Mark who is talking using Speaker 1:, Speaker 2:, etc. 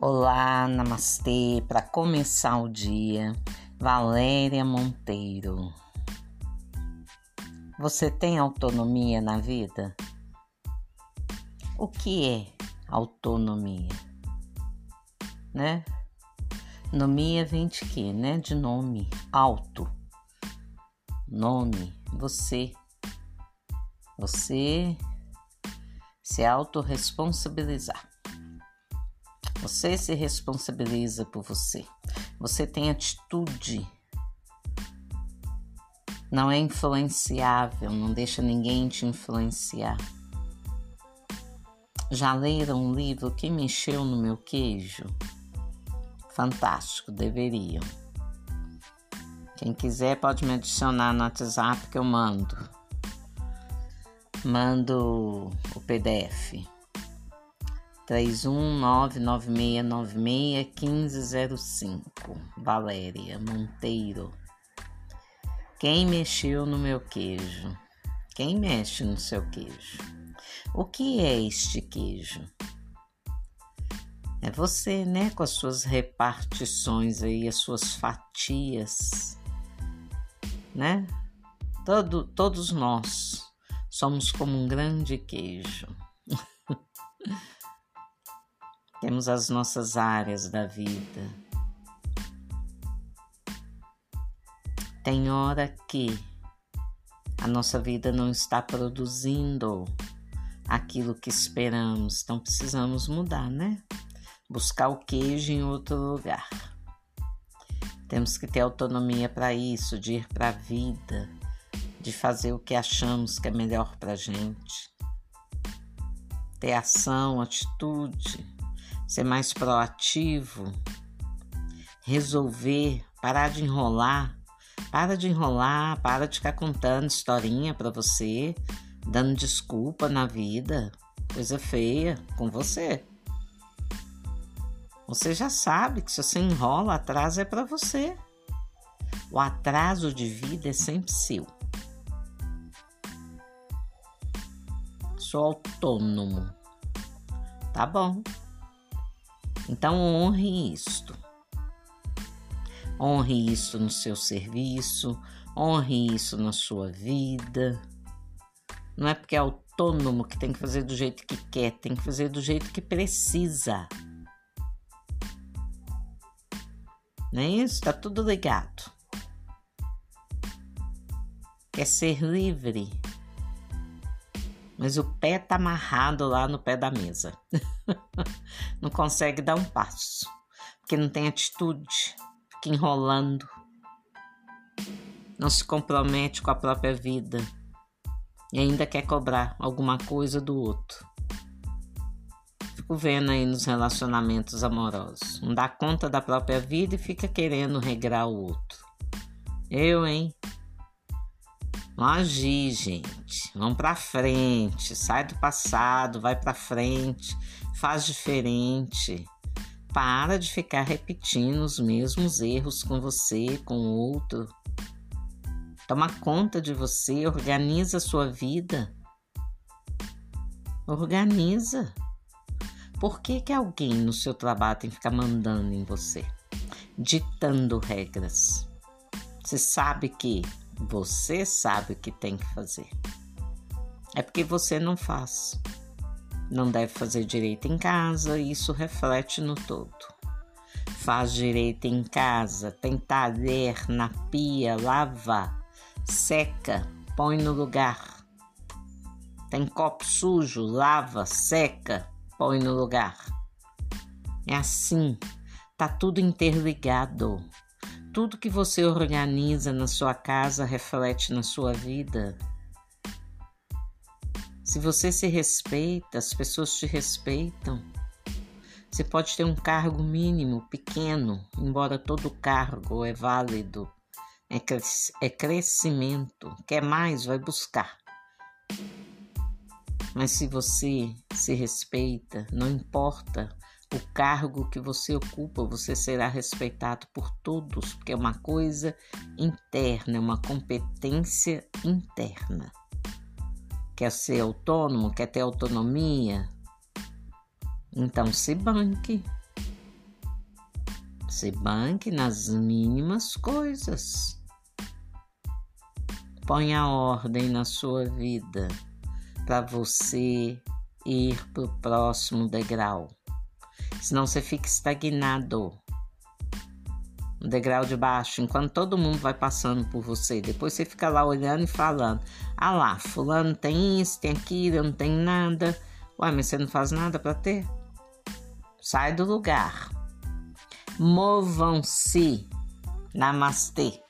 Speaker 1: Olá, namastê. Para começar o dia, Valéria Monteiro. Você tem autonomia na vida? O que é autonomia? Né? Nomia vem de quê, né? De nome, auto. Nome, você. Você se autorresponsabilizar. Você se responsabiliza por você. Você tem atitude. Não é influenciável, não deixa ninguém te influenciar. Já leram um livro que mexeu no meu queijo? Fantástico, deveriam. Quem quiser pode me adicionar no WhatsApp que eu mando. Mando o PDF. 31996961505. Valéria Monteiro. Quem mexeu no meu queijo? Quem mexe no seu queijo? O que é este queijo? É você, né, com as suas repartições aí, as suas fatias, né? Todo, todos nós somos como um grande queijo. Temos as nossas áreas da vida. Tem hora que a nossa vida não está produzindo aquilo que esperamos, então precisamos mudar, né? Buscar o queijo em outro lugar. Temos que ter autonomia para isso, de ir para a vida, de fazer o que achamos que é melhor para gente. Ter ação, atitude ser mais proativo, resolver, parar de enrolar. Para de enrolar, para de ficar contando historinha para você, dando desculpa na vida. Coisa feia com você. Você já sabe que se você enrola, atraso é para você. O atraso de vida é sempre seu. Sou autônomo. Tá bom. Então honre isto. Honre isso no seu serviço, honre isso na sua vida. Não é porque é autônomo que tem que fazer do jeito que quer, tem que fazer do jeito que precisa. Não é isso? Tá tudo ligado. Quer ser livre, mas o pé tá amarrado lá no pé da mesa. não consegue dar um passo, porque não tem atitude, fica enrolando, não se compromete com a própria vida e ainda quer cobrar alguma coisa do outro. Fico vendo aí nos relacionamentos amorosos. Não dá conta da própria vida e fica querendo regrar o outro. Eu, hein? Vamos agir, gente. Vamos para frente. Sai do passado, vai para frente, faz diferente. Para de ficar repetindo os mesmos erros com você, com o outro. Toma conta de você, organiza a sua vida. Organiza. Por que, que alguém no seu trabalho tem que ficar mandando em você? Ditando regras. Você sabe que você sabe o que tem que fazer. É porque você não faz. Não deve fazer direito em casa, e isso reflete no todo. Faz direito em casa, tem talher na pia, lava, seca, põe no lugar. Tem copo sujo, lava, seca, põe no lugar. É assim, tá tudo interligado. Tudo que você organiza na sua casa reflete na sua vida. Se você se respeita, as pessoas te respeitam. Você pode ter um cargo mínimo, pequeno, embora todo cargo é válido, é, cres é crescimento. Quer mais, vai buscar. Mas se você se respeita, não importa o cargo que você ocupa, você será respeitado por todos, porque é uma coisa interna, é uma competência interna. Quer ser autônomo, quer ter autonomia? Então se banque. Se banque nas mínimas coisas. Ponha ordem na sua vida para você ir para o próximo degrau. Senão você fica estagnado no degrau de baixo, enquanto todo mundo vai passando por você. Depois você fica lá olhando e falando: Ah lá, fulano tem isso, tem aquilo, não tenho nada. Ué, mas você não faz nada para ter? Sai do lugar. Movam-se. Namastê.